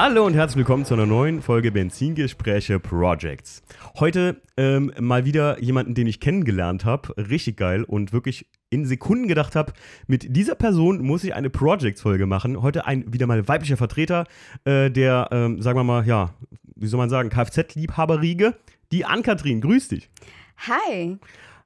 Hallo und herzlich willkommen zu einer neuen Folge Benzingespräche Projects. Heute ähm, mal wieder jemanden, den ich kennengelernt habe, richtig geil und wirklich in Sekunden gedacht habe, mit dieser Person muss ich eine Projects-Folge machen. Heute ein wieder mal weiblicher Vertreter äh, der, ähm, sagen wir mal, ja, wie soll man sagen, Kfz-Liebhaberriege, die Ann-Kathrin. Grüß dich. Hi.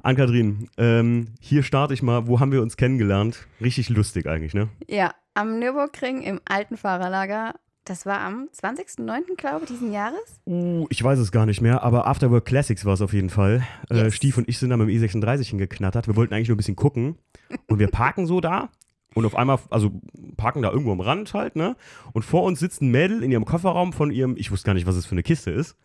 Ann-Kathrin, ähm, hier starte ich mal. Wo haben wir uns kennengelernt? Richtig lustig eigentlich, ne? Ja, am Nürburgring im alten Fahrerlager. Das war am 20.09., glaube ich, diesen Jahres. Uh, ich weiß es gar nicht mehr, aber Afterwork Classics war es auf jeden Fall. Äh, Yes. Stief und ich sind da mit dem E36 hingeknattert. Wir wollten eigentlich nur ein bisschen gucken. Und wir parken so da. Und auf einmal, also parken da irgendwo am Rand halt, ne? Und vor uns sitzt ein Mädel in ihrem Kofferraum von ihrem, ich wusste gar nicht, was es für eine Kiste ist.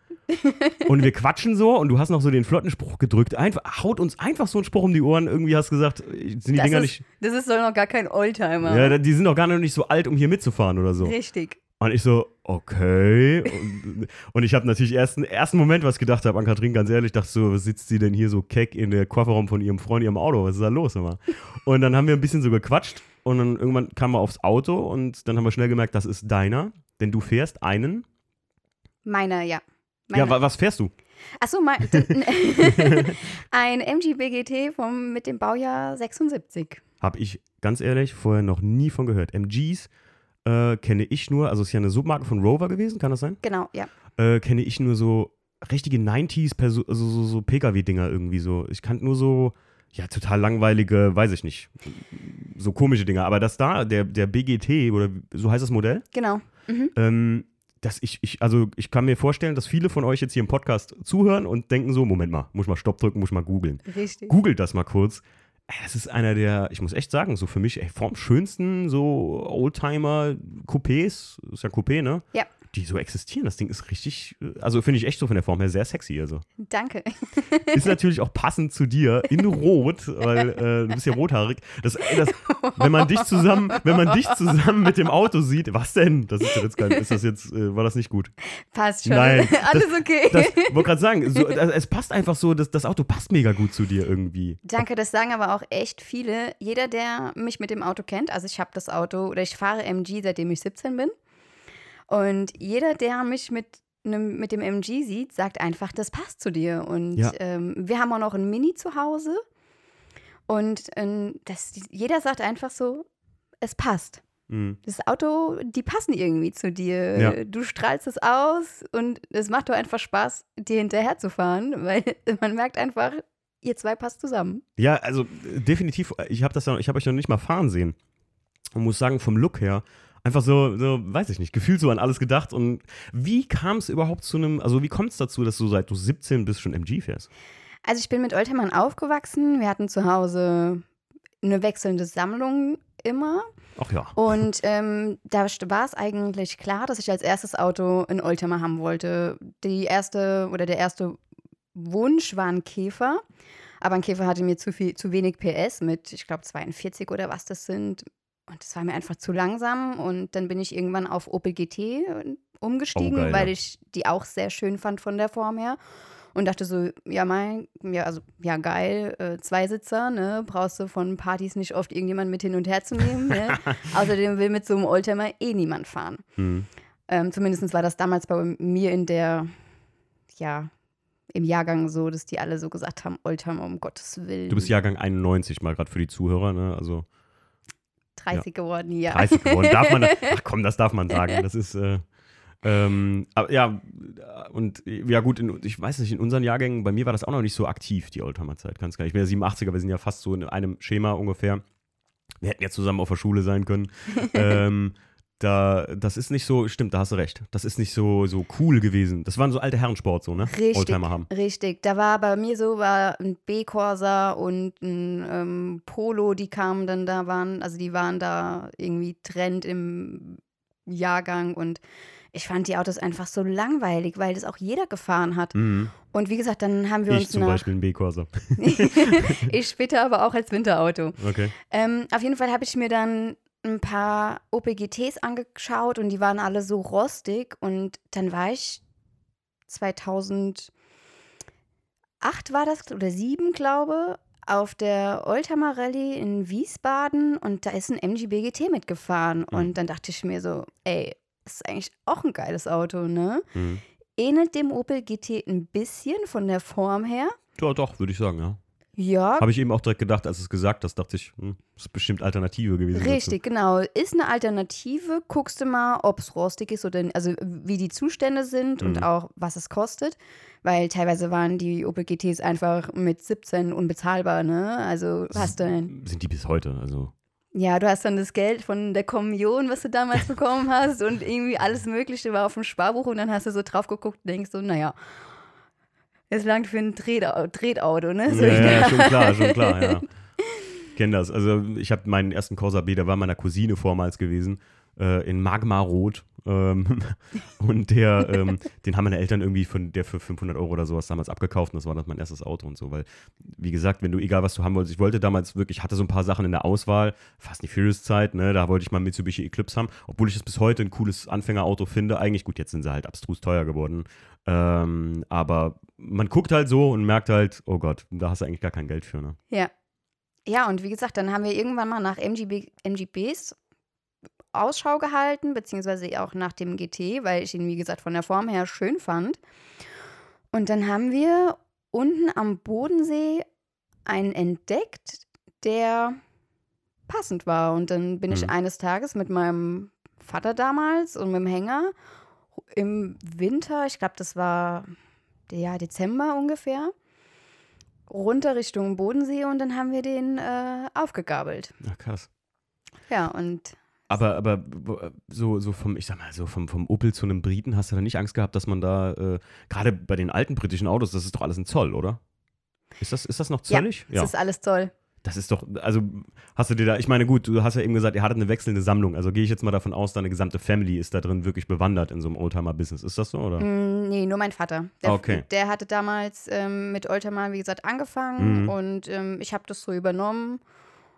Und wir quatschen so und du hast noch so den flotten Spruch gedrückt. Einfach, haut uns einfach so einen Spruch um die Ohren. Irgendwie hast du gesagt, sind die Das Dinger ist, nicht. das ist doch noch gar kein Oldtimer. Ja, die sind doch gar nicht so alt, um hier mitzufahren oder so. Richtig. Und ich so, okay. Und, und ich habe natürlich erst einen ersten Moment was gedacht habe an Kathrin, ganz ehrlich, dachte so, was sitzt sie denn hier so keck in der Kofferraum von ihrem Freund, ihrem Auto? Was ist da los immer? Und dann haben wir ein bisschen so gequatscht und dann irgendwann kam er aufs Auto und dann haben wir schnell gemerkt, das ist deiner, denn du fährst einen. Meiner, ja. Meine. Ja, wa was fährst du? Achso, mein, ein MG BGT vom, mit dem Baujahr 76. Habe ich ganz ehrlich vorher noch nie von gehört. MGs äh, kenne ich nur, also ist ja eine Submarke von Rover gewesen, kann das sein? Genau, ja. äh, kenne ich nur so richtige 90s, Perso also so, so Pkw-Dinger irgendwie so. Ich kannte nur so, ja, total langweilige, weiß ich nicht, so komische Dinger. Aber das da, der, der BGT, oder so heißt das Modell, Genau. Mhm. ähm, dass ich, ich, also ich kann mir vorstellen, dass viele von euch jetzt hier im Podcast zuhören und denken so, Moment mal, muss ich mal Stopp drücken, muss ich mal googeln. Richtig. Googelt das mal kurz. Das ist einer der, ich muss echt sagen, so für mich, ey, vom schönsten so Oldtimer-Coupés, ist ja Coupé, ne? Ja. Die so existieren. Das Ding ist richtig, äh, also finde ich echt so von der Form her sehr sexy. Also. Danke. Ist natürlich auch passend zu dir in Rot, weil äh, du bist ja rothaarig. Das, das, wenn man dich zusammen, wenn man dich zusammen mit dem Auto sieht, was denn? Das ist jetzt kein, ist das jetzt, äh, war das nicht gut? Passt schon. Nein, Alles okay. Das wollte gerade sagen, so, das, es passt einfach so, das, das Auto passt mega gut zu dir irgendwie. Danke, das sagen aber auch echt viele. Jeder, der mich mit dem Auto kennt, also ich habe das Auto oder ich fahre MG, seitdem ich 17 bin. Und jeder, der mich mit, nem, mit dem MG sieht, sagt einfach, das passt zu dir. Und Ja. ähm, wir haben auch noch ein Mini zu Hause. Und ähm, das, jeder sagt einfach so, es passt. Mhm. Das Auto, die passen irgendwie zu dir. Ja. Du strahlst es aus und es macht doch einfach Spaß, dir hinterher zu fahren, weil man merkt einfach, ihr zwei passt zusammen. Ja, also äh, definitiv, ich habe das ja, ich habe euch noch nicht mal fahren sehen. Und muss sagen, vom Look her, einfach so, so, weiß ich nicht, gefühlt so an alles gedacht. Und wie kam es überhaupt zu einem, also wie kommt es dazu, dass du seit du 17 bist schon MG fährst? Also ich bin mit Oldtimern aufgewachsen. Wir hatten zu Hause eine wechselnde Sammlung immer. Ach ja. Und ähm, da war es eigentlich klar, dass ich als erstes Auto einen Oldtimer haben wollte. Die erste oder der erste Wunsch war ein Käfer. Aber ein Käfer hatte mir zu viel, zu wenig PS mit, ich glaube, 42 oder was das sind. Und das war mir einfach zu langsam. Und dann bin ich irgendwann auf Opel GT umgestiegen, Oh, weil ja. ich die auch sehr schön fand von der Form her. Und dachte so, ja, mein, ja, also, ja, geil, äh, Zweisitzer, ne, brauchst du von Partys nicht oft irgendjemand mit hin und her zu nehmen, ne? Außerdem will mit so einem Oldtimer eh niemand fahren. Hm. Ähm, Zumindest war das damals bei mir in der, ja, im Jahrgang so, dass die alle so gesagt haben, Oldtimer, um Gottes Willen. Du bist Jahrgang 91 mal gerade für die Zuhörer, ne? Also 30 geworden, ja. 30 geworden. Darf man, ach komm, das darf man sagen. Das ist, äh, ähm, aber ja, und ja gut, in, ich weiß nicht, in unseren Jahrgängen, bei mir war das auch noch nicht so aktiv, die Oldtimer-Zeit, ganz nicht. Ich bin ja 87er, wir sind ja fast so in einem Schema ungefähr. Wir hätten ja zusammen auf der Schule sein können. ähm, da, das ist nicht so, stimmt, da hast du recht. Das ist nicht so, so cool gewesen. Das waren so alte Herrensport, so, ne? Richtig, Oldtimer haben. richtig. Da war bei mir so, war ein B-Corsa und ein ähm, Polo, die kamen dann da, waren, also die waren da irgendwie Trend im Jahrgang und ich fand die Autos einfach so langweilig, weil das auch jeder gefahren hat. Mhm. Und wie gesagt, dann haben wir Ich uns zum nach. Beispiel ein B-Corsa. ich später aber auch als Winterauto. Okay. Ähm, auf jeden Fall habe ich mir dann ein paar Opel GTs angeschaut und die waren alle so rostig. Und dann war ich 2008 war das oder 7, glaube auf der Oldtimer Rallye in Wiesbaden und da ist ein MG BGT mitgefahren. Und dann dachte ich mir so, ey, ist eigentlich auch ein geiles Auto, ne? Mhm. Ähnelt dem Opel GT ein bisschen von der Form her. Ja, doch, würde ich sagen, ja. Ja, Habe ich eben auch direkt gedacht, als es gesagt hast, dachte ich, hm, das ist bestimmt Alternative gewesen. Richtig, genau. Ist eine Alternative. Guckst du mal, ob es rostig ist oder also wie die Zustände sind und Mhm. auch was es kostet. Weil teilweise waren die Opel GTs einfach mit 17 unbezahlbar, ne? Also hast du Dazu. Sind die bis heute, also. ja, du hast dann das Geld von der Kommunion, was du damals bekommen hast und irgendwie alles Mögliche war auf dem Sparbuch und dann hast du so drauf geguckt und denkst so, naja, es langt für ein Tretau- Tretauto, ne? So ja, ja, schon klar, schon klar, ja. Kenn das. Also ich habe meinen ersten Corsa B, der war meiner Cousine vormals gewesen, äh, in Magma-Rot. Ähm, und der, ähm, den haben meine Eltern irgendwie von der für 500 Euro oder sowas damals abgekauft und das war dann mein erstes Auto und so, weil, wie gesagt, wenn du, egal was du haben wolltest, ich wollte damals wirklich, ich hatte so ein paar Sachen in der Auswahl, fast die Furious-Zeit, ne, da wollte ich mal Mitsubishi Eclipse haben, obwohl ich es bis heute ein cooles Anfängerauto finde, eigentlich, gut, jetzt sind sie halt abstrus teuer geworden, ähm, aber man guckt halt so und merkt halt, oh Gott, da hast du eigentlich gar kein Geld für, ne. Ja. Ja, und wie gesagt, dann haben wir irgendwann mal nach MGB, MGBs Ausschau gehalten, beziehungsweise auch nach dem GT, weil ich ihn, wie gesagt, von der Form her schön fand. Und dann haben wir unten am Bodensee einen entdeckt, der passend war. Und dann bin ich Mhm. eines Tages mit meinem Vater damals und mit dem Hänger im Winter, ich glaube, das war ja Dezember ungefähr, runter Richtung Bodensee und dann haben wir den äh, aufgegabelt. Ja, krass. Ja, und Aber, aber so, so vom, ich sag mal, so vom, vom Opel zu einem Briten hast du da nicht Angst gehabt, dass man da, äh, gerade bei den alten britischen Autos, das ist doch alles ein Zoll, oder? Ist das, ist das noch ja, zöllig? es ist alles toll. Das ist doch, also hast du dir da, ich meine, gut, du hast ja eben gesagt, ihr hattet eine wechselnde Sammlung. Also gehe ich jetzt mal davon aus, deine gesamte Family ist da drin wirklich bewandert in so einem Oldtimer-Business. Ist das so, oder? Mm, nee, nur mein Vater. Der, Okay. der hatte damals ähm, mit Oldtimer, wie gesagt, angefangen Mhm. und ähm, ich habe das so übernommen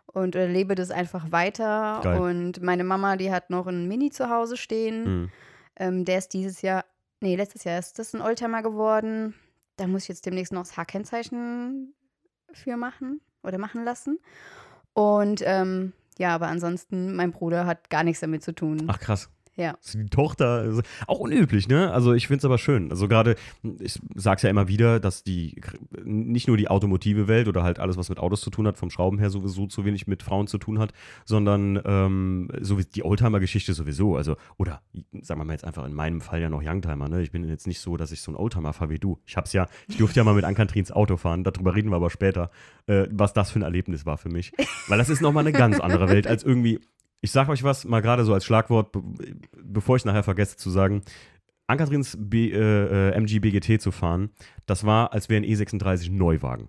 und äh, lebe das einfach weiter. Geil. Und meine Mama, die hat noch einen Mini zu Hause stehen. Mhm. Ähm, der ist dieses Jahr, nee, letztes Jahr ist das ein Oldtimer geworden. Da muss ich jetzt demnächst noch das H-Kennzeichen für machen oder machen lassen. Und ähm, ja, aber ansonsten, mein Bruder hat gar nichts damit zu tun. Ach krass. Ja. Also Die Tochter, also auch unüblich, ne? Also ich finde es aber schön. Also gerade, ich sag's ja immer wieder, dass die nicht nur die automotive Welt oder halt alles, was mit Autos zu tun hat, vom Schrauben her sowieso zu wenig mit Frauen zu tun hat, sondern ähm, so wie die Oldtimer-Geschichte sowieso. Also, oder sagen wir mal jetzt einfach in meinem Fall ja noch Youngtimer, ne? Ich bin jetzt nicht so, dass ich so ein Oldtimer fahre wie du. Ich hab's ja, ich durfte ja mal mit Ankantrins Auto fahren, darüber reden wir aber später, äh, was das für ein Erlebnis war für mich. Weil das ist nochmal eine ganz andere Welt als irgendwie ich sag euch was, mal gerade so als Schlagwort, be bevor ich nachher vergesse zu sagen. Ankatrins B, äh, MG BGT zu fahren, das war, als wäre ein E36 Neuwagen.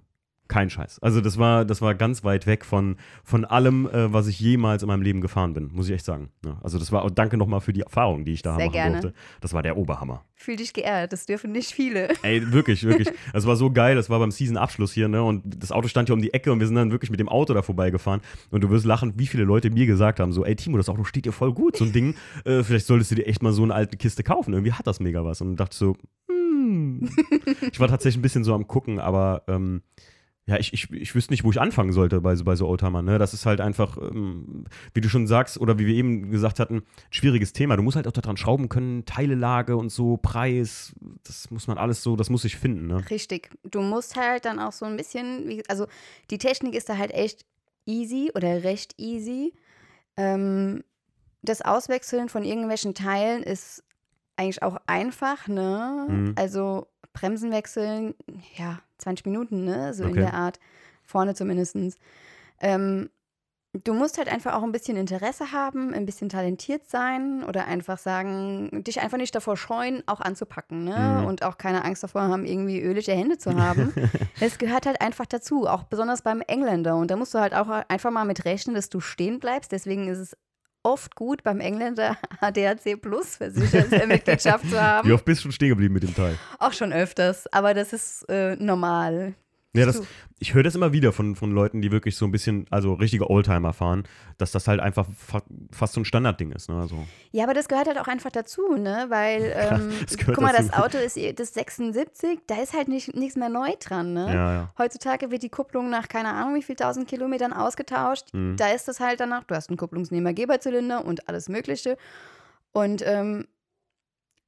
Kein Scheiß. Also das war, das war ganz weit weg von, von allem, äh, was ich jemals in meinem Leben gefahren bin, muss ich echt sagen. Ja, also das war, danke nochmal für die Erfahrung, die ich da Sehr machen gerne. durfte. Das war der Oberhammer. Fühl dich geehrt, das dürfen nicht viele. Ey, wirklich, wirklich. Das war so geil. Das war beim Season-Abschluss hier, ne? Und das Auto stand hier um die Ecke und wir sind dann wirklich mit dem Auto da vorbeigefahren. Und du wirst lachen, wie viele Leute mir gesagt haben: so, ey, Timo, das Auto steht dir voll gut. So ein Ding, äh, vielleicht solltest du dir echt mal so eine alte Kiste kaufen. Irgendwie hat das mega was. Und dachte so, hm. Ich war tatsächlich ein bisschen so am Gucken, aber ähm, ja, ich, ich, ich wüsste nicht, wo ich anfangen sollte bei, so- bei so Oldtimern. Ne? Das ist halt einfach, ähm, wie du schon sagst, oder wie wir eben gesagt hatten, schwieriges Thema. Du musst halt auch daran schrauben können, Teilelage und so, Preis, das muss man alles so, das muss ich finden. Ne? Richtig. Du musst halt dann auch so ein bisschen, wie, also die Technik ist da halt echt easy oder recht easy. Ähm, das Auswechseln von irgendwelchen Teilen ist eigentlich auch einfach, ne? Mhm. Also Bremsen wechseln, ja, 20 Minuten, ne? So in Okay. der Art. Vorne zumindest. Ähm, du musst halt einfach auch ein bisschen Interesse haben, ein bisschen talentiert sein oder einfach sagen, dich einfach nicht davor scheuen, auch anzupacken, ne? Mhm. Und auch keine Angst davor haben, irgendwie ölige Hände zu haben. Es gehört halt einfach dazu, auch besonders beim Engländer. Und da musst du halt auch einfach mal mit rechnen, dass du stehen bleibst. Deswegen ist es oft gut, beim Engländer ADAC Plus Versicherungsmitgliedschaft zu Wie haben. oft bist du schon stehen geblieben mit dem Teil? Auch schon öfters, aber das ist äh, normal. Ja, das, ich höre das immer wieder von, von Leuten, die wirklich so ein bisschen, also richtige Oldtimer fahren, dass das halt einfach fa fast so ein Standardding ist. Ne? Also, Ja, aber das gehört halt auch einfach dazu, ne? Weil, ähm, guck mal, dazu. das Auto ist das 76, da ist halt nicht, nichts mehr neu dran, ne? ja, ja. Heutzutage wird die Kupplung nach keine Ahnung wie viel tausend Kilometern ausgetauscht. Mhm. Da ist das halt danach, du hast einen Kupplungsnehmer-Geberzylinder und alles Mögliche. Und ähm,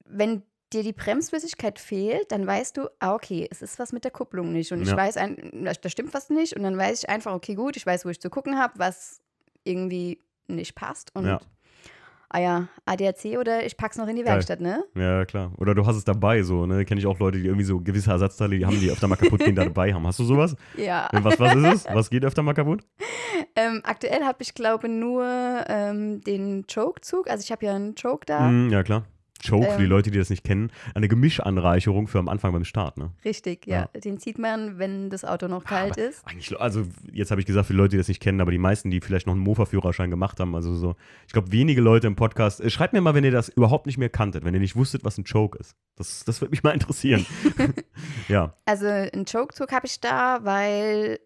wenn dir die Bremsflüssigkeit fehlt, dann weißt du, ah, okay, es ist was mit der Kupplung nicht. Und ich Ja. weiß, ein, da stimmt was nicht. Und dann weiß ich einfach, okay, gut, ich weiß, wo ich zu gucken habe, was irgendwie nicht passt. Und Ja. ah ja, ADAC oder ich pack's noch in die Geil. Werkstatt, ne? Ja, klar. Oder du hast es dabei, so, ne? Kenne ich auch Leute, die irgendwie so gewisse Ersatzteile, die haben, die öfter mal kaputt gehen, da dabei haben. Hast du sowas? Ja. Und Was, was ist es? Was geht öfter mal kaputt? Ähm, aktuell habe ich, glaube nur ähm, den Choke-Zug. Also ich habe ja einen Choke da. Mm, ja, klar. Choke, für die Ähm. Leute, die das nicht kennen, eine Gemischanreicherung für am Anfang beim Start, ne? Richtig, ja. Den zieht man, wenn das Auto noch kalt Aber ist. Eigentlich, also jetzt habe ich gesagt, für die Leute, die das nicht kennen, aber die meisten, die vielleicht noch einen Mofa-Führerschein gemacht haben, also so, ich glaube, wenige Leute im Podcast, äh, schreibt mir mal, wenn ihr das überhaupt nicht mehr kanntet, wenn ihr nicht wusstet, was ein Choke ist. Das, das würde mich mal interessieren. ja, Also einen Choke-Zug habe ich da, weil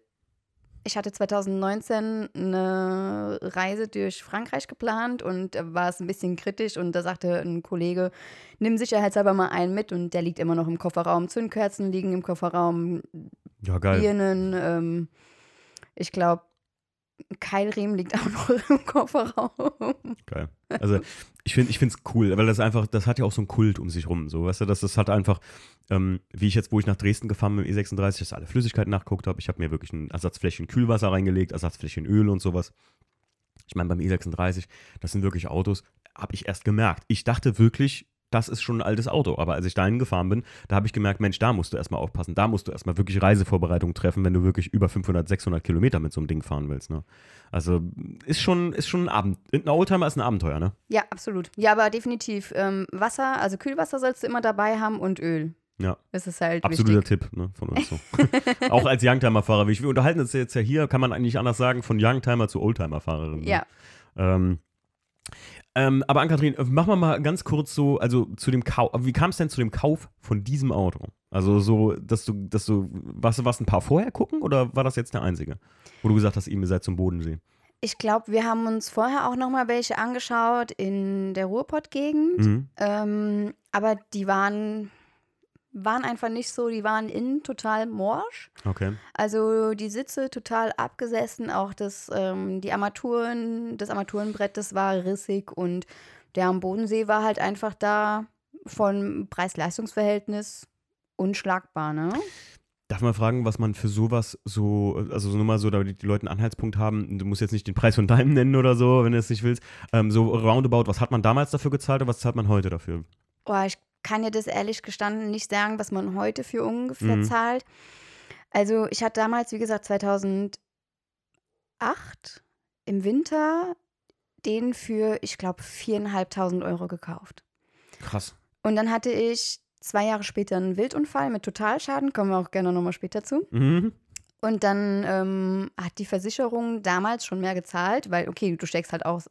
ich hatte 2019 eine Reise durch Frankreich geplant und war es ein bisschen kritisch und da sagte ein Kollege, nimm sicherheitshalber mal einen mit und der liegt immer noch im Kofferraum. Zündkerzen liegen im Kofferraum, ja, geil. Birnen, ähm, ich glaube, Keilriemen liegt auch noch im Kofferraum. Geil. Also ich finde es cool, weil das einfach, das hat ja auch so einen Kult um sich rum. So, weißt du, das, das hat einfach, ähm, wie ich jetzt, wo ich nach Dresden gefahren bin dem E36, dass alle Flüssigkeiten nachgeguckt habe. Ich habe mir wirklich ein Ersatzfläschchen Kühlwasser reingelegt, Ersatzfläschchen Öl und sowas. Ich meine, beim E36, das sind wirklich Autos, habe ich erst gemerkt. Ich dachte wirklich, das ist schon ein altes Auto. Aber als ich dahin gefahren bin, da habe ich gemerkt, Mensch, da musst du erstmal aufpassen. Da musst du erstmal wirklich Reisevorbereitungen treffen, wenn du wirklich über 500, 600 Kilometer mit so einem Ding fahren willst. Ne? Also ist schon, ist schon ein Abend. Ein Oldtimer ist ein Abenteuer, ne? Ja, absolut. Ja, aber definitiv ähm, Wasser, also Kühlwasser sollst du immer dabei haben und Öl. Ja. Das ist halt Absoluter wichtig. Tipp ne, von uns so. Auch als Youngtimer-Fahrer. Wir unterhalten uns jetzt ja hier, kann man eigentlich anders sagen, von Youngtimer zu Oldtimer-Fahrerin. Ne? Ja, Ähm, ähm, aber Ann-Kathrin, machen wir mal ganz kurz so, also zu dem Kauf, wie kam es denn zu dem Kauf von diesem Auto? Also so, dass du, dass du, warst du was ein paar vorher gucken oder war das jetzt der einzige? Wo du gesagt hast, ihr seid zum Bodensee. ich glaube, wir haben uns vorher auch noch mal welche angeschaut in der Ruhrpott-Gegend. Mhm. Ähm, aber die waren, waren einfach nicht so, die waren innen total morsch. Okay. Also die Sitze total abgesessen, auch das, ähm, die Armaturen, das Armaturenbrett, das war rissig und der am Bodensee war halt einfach da von Preis-Leistungs-Verhältnis unschlagbar, ne? Darf man fragen, was man für sowas so, also so nur mal so, damit die Leute einen Anhaltspunkt haben, du musst jetzt nicht den Preis von deinem nennen oder so, wenn du es nicht willst, ähm, so roundabout, was hat man damals dafür gezahlt und was zahlt man heute dafür? Oh, ich kann dir das ehrlich gestanden nicht sagen, was man heute für ungefähr Mhm. zahlt. Also ich hatte damals, wie gesagt, 2008 im Winter den für, ich glaube, 4.500 Euro gekauft. Krass. Und dann hatte ich zwei Jahre später einen Wildunfall mit Totalschaden, kommen wir auch gerne nochmal später zu. Mhm. Und dann ähm, hat die Versicherung damals schon mehr gezahlt, weil, okay, du steckst halt auch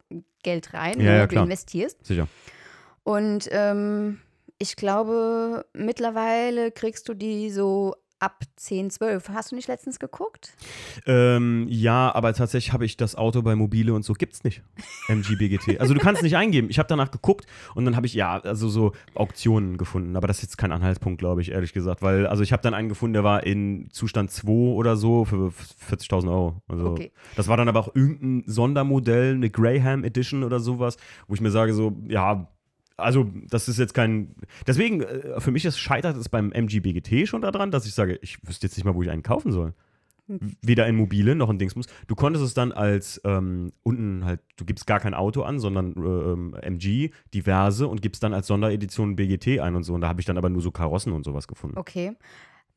Geld rein, Ja, ja, du klar. investierst. Sicher. Und ähm, ich glaube, mittlerweile kriegst du die so ab 10, 12. Hast du nicht letztens geguckt? Ähm, ja, aber tatsächlich habe ich das Auto bei Mobile und so gibt's nicht. MGBGT. Also du kannst es nicht eingeben. Ich habe danach geguckt und dann habe ich ja also so Auktionen gefunden, aber das ist jetzt kein Anhaltspunkt, glaube ich, ehrlich gesagt, weil also ich habe dann einen gefunden, der war in Zustand 2 oder so für 40.000 Euro. Also Okay. das war dann aber auch irgendein Sondermodell, eine Graham Edition oder sowas, wo ich mir sage so, ja, also das ist jetzt kein. Deswegen, äh, für mich ist, scheitert es beim MGBGT schon daran, dass ich sage, ich wüsste jetzt nicht mal, wo ich einen kaufen soll. Weder in mobile noch in Dingsbums. Du konntest es dann als ähm, unten halt, du gibst gar kein Auto an, sondern äh, ähm, MG, diverse und gibst dann als Sonderedition BGT ein und so. Und da habe ich dann aber nur so Karossen und sowas gefunden. Okay.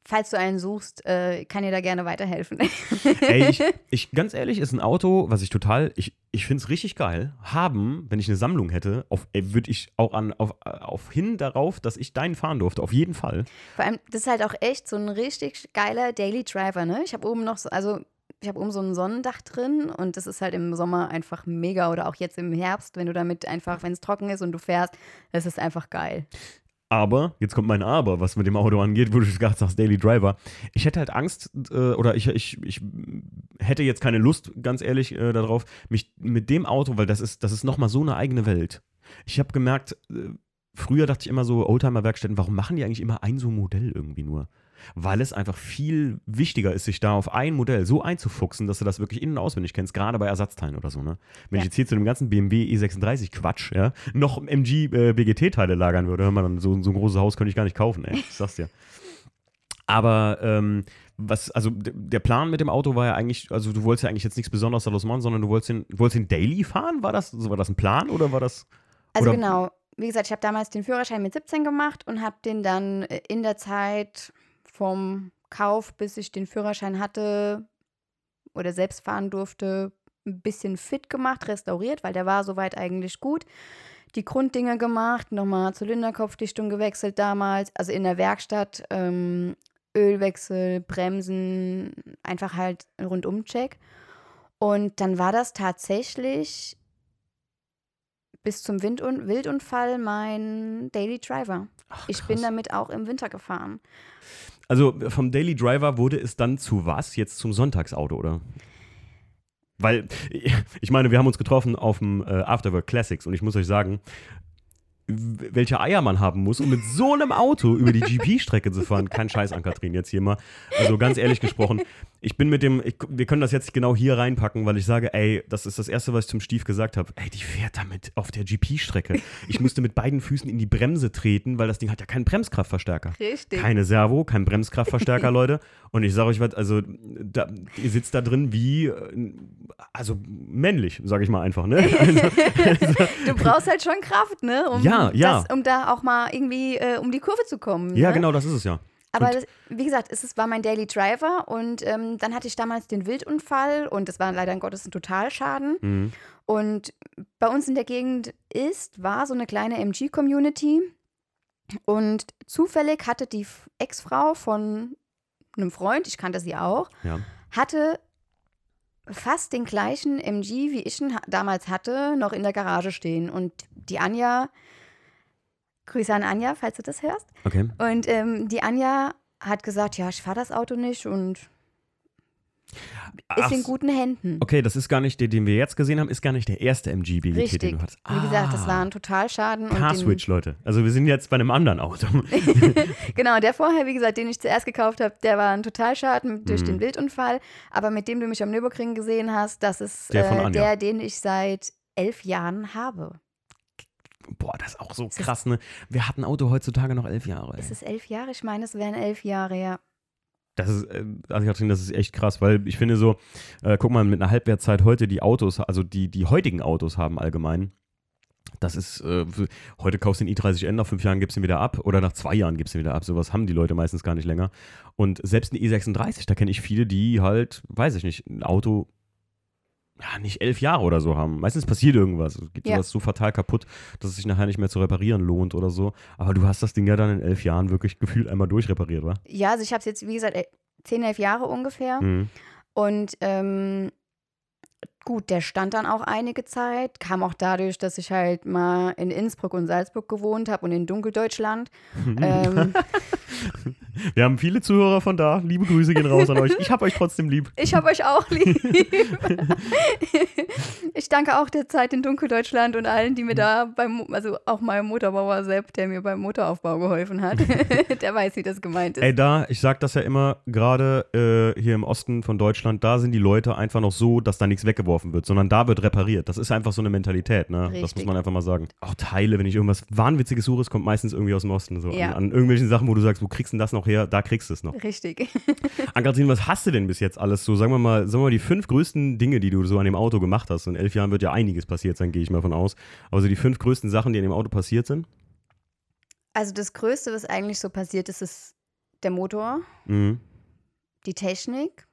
Falls du einen suchst, äh, kann dir da gerne weiterhelfen. Ey, ich, ich, ganz ehrlich, ist ein Auto, was ich total, ich, ich finde es richtig geil. Haben, wenn ich eine Sammlung hätte, würde ich auch an, auf, auf hin darauf, dass ich deinen fahren durfte, auf jeden Fall. Vor allem, das ist halt auch echt so ein richtig geiler Daily Driver, ne? Ich habe oben noch so, also ich habe oben so ein Sonnendach drin und das ist halt im Sommer einfach mega oder auch jetzt im Herbst, wenn du damit einfach, wenn es trocken ist und du fährst, das ist einfach geil. Aber, jetzt kommt mein Aber, was mit dem Auto angeht, wo du gerade sagst, Daily Driver. Ich hätte halt Angst, äh, oder ich, ich, ich hätte jetzt keine Lust, ganz ehrlich, äh, darauf, mich mit dem Auto, weil das ist, das ist nochmal so eine eigene Welt. Ich habe gemerkt, äh, früher dachte ich immer so, Oldtimer-Werkstätten, warum machen die eigentlich immer ein so Modell irgendwie nur? Weil es einfach viel wichtiger ist, sich da auf ein Modell so einzufuchsen, dass du das wirklich in- und auswendig kennst, gerade bei Ersatzteilen oder so. Ne? Wenn Ja. ich jetzt hier zu dem ganzen BMW E36 Quatsch, ja, noch MG äh, BGT-Teile lagern würde, hör mal, dann so, so ein großes Haus könnte ich gar nicht kaufen, ey. Ich sag's dir. Aber ähm, was, also der Plan mit dem Auto war ja eigentlich, also du wolltest ja eigentlich jetzt nichts Besonderes daraus machen, sondern du wolltest den, wolltest den Daily fahren? War das, war das ein Plan oder war das? Also Oder- genau, wie gesagt, ich habe damals den Führerschein mit 17 gemacht und habe den dann äh, in der Zeit vom Kauf, bis ich den Führerschein hatte oder selbst fahren durfte, ein bisschen fit gemacht, restauriert, weil der war soweit eigentlich gut. Die Grunddinge gemacht, nochmal Zylinderkopfdichtung gewechselt damals, also in der Werkstatt, ähm, Ölwechsel, Bremsen, einfach halt Rundumcheck. Und dann war das tatsächlich bis zum Windun Wildunfall mein Daily Driver. Ach, Ich bin damit auch im Winter gefahren. Also vom Daily Driver wurde es dann zu was? Jetzt zum Sonntagsauto, oder? Weil, ich meine, wir haben uns getroffen auf dem äh, Afterwork Classics und ich muss euch sagen, welche Eier man haben muss, um mit so einem Auto über die GP-Strecke zu fahren. Kein Scheiß an Kathrin jetzt hier mal. Also ganz ehrlich gesprochen, ich bin mit dem, ich, wir können das jetzt genau hier reinpacken, weil ich sage, ey, das ist das Erste, was ich zum Stief gesagt habe. Ey, die fährt damit auf der GP-Strecke. Ich musste mit beiden Füßen in die Bremse treten, weil das Ding hat ja keinen Bremskraftverstärker. Richtig. Keine Servo, kein Bremskraftverstärker, Leute. Und ich sage euch was, also da, ihr sitzt da drin wie, äh, also männlich, sage ich mal einfach, ne? Also, Du brauchst halt schon Kraft, ne? Um, Ja, ja. Das, um da auch mal irgendwie äh, um die Kurve zu kommen. ja, ne? genau, das ist es ja. Aber das, wie gesagt, es war mein Daily Driver und ähm, dann hatte ich damals den Wildunfall und das war leider in Gottes ein Totalschaden. Mhm. Und bei uns in der Gegend ist, war so eine kleine MG-Community. Und zufällig hatte die Ex-Frau von einem Freund, ich kannte sie auch, Ja. hatte fast den gleichen MG, wie ich ihn damals hatte, noch in der Garage stehen. Und die Anja, Grüße an Anja, falls du das hörst. Okay. Und ähm, die Anja hat gesagt, ja, ich fahre das Auto nicht und ist in guten Händen. okay, das ist gar nicht der, den wir jetzt gesehen haben, ist gar nicht der erste MG BGT, den Richtig. du hattest. Wie gesagt, das Ah. war ein Totalschaden. und Car den- Switch, Leute. Also wir sind jetzt bei einem anderen Auto. Genau, der vorher, wie gesagt, den ich zuerst gekauft habe, der war ein Totalschaden durch Mhm. den Wildunfall. Aber mit dem du mich am Nürburgring gesehen hast, das ist Der äh, der, den ich seit elf Jahren habe. Boah, das ist auch so Es krass, ne? Wer hat ein Auto heutzutage noch elf Jahre? Ey? Ist es elf Jahre? Ich meine, es wären elf Jahre, ja. Das ist, äh, also Katrin, das ist echt krass, weil ich finde so, äh, guck mal, mit einer Halbwertzeit heute die Autos, also die, die heutigen Autos haben allgemein, das ist, äh, heute kaufst du den i30N, nach fünf Jahren gibst du ihn wieder ab oder nach zwei Jahren gibst du ihn wieder ab. Sowas haben die Leute meistens gar nicht länger. Und selbst ein i36, da kenne ich viele, die halt, weiß ich nicht, ein Auto ja, nicht elf Jahre oder so haben. Meistens passiert irgendwas. Es geht Ja. sowas so fatal kaputt, dass es sich nachher nicht mehr zu reparieren lohnt oder so. Aber du hast das Ding ja dann in elf Jahren wirklich gefühlt einmal durchrepariert, wa? Ja, also ich habe es jetzt, wie gesagt, zehn, elf Jahre ungefähr. Mhm. Und ähm, gut, der stand dann auch einige Zeit. Kam auch dadurch, dass ich halt mal in Innsbruck und Salzburg gewohnt habe und in Dunkeldeutschland. ähm, Wir haben viele Zuhörer von da. Liebe Grüße gehen raus an euch. Ich hab euch trotzdem lieb. ich habe euch auch lieb. ich danke auch der Zeit in Dunkeldeutschland und allen, die mir da beim, also auch meinem Motorbauer Sepp, der mir beim Motoraufbau geholfen hat. der weiß, wie das gemeint ist. Ey, da, ich sag das ja immer, gerade äh, hier im Osten von Deutschland, da sind die Leute einfach noch so, dass da nichts weggeworfen wird, sondern da wird repariert. Das ist einfach so eine Mentalität, ne? Das muss Richtig. man einfach mal sagen. Auch Teile, wenn ich irgendwas Wahnwitziges suche, es kommt meistens irgendwie aus dem Osten. So. Ja. An, an irgendwelchen Sachen, wo du sagst, wo kriegst du denn das noch her? Da kriegst du es noch. Richtig. Ankatrin, was hast du denn bis jetzt alles so? Sagen wir mal, sagen wir mal die fünf größten Dinge, die du so an dem Auto gemacht hast. In elf Jahren wird ja einiges passiert sein, gehe ich mal von aus. Aber so die fünf größten Sachen, die an dem Auto passiert sind? Also das Größte, was eigentlich so passiert ist, ist der Motor. Mhm. die Technik.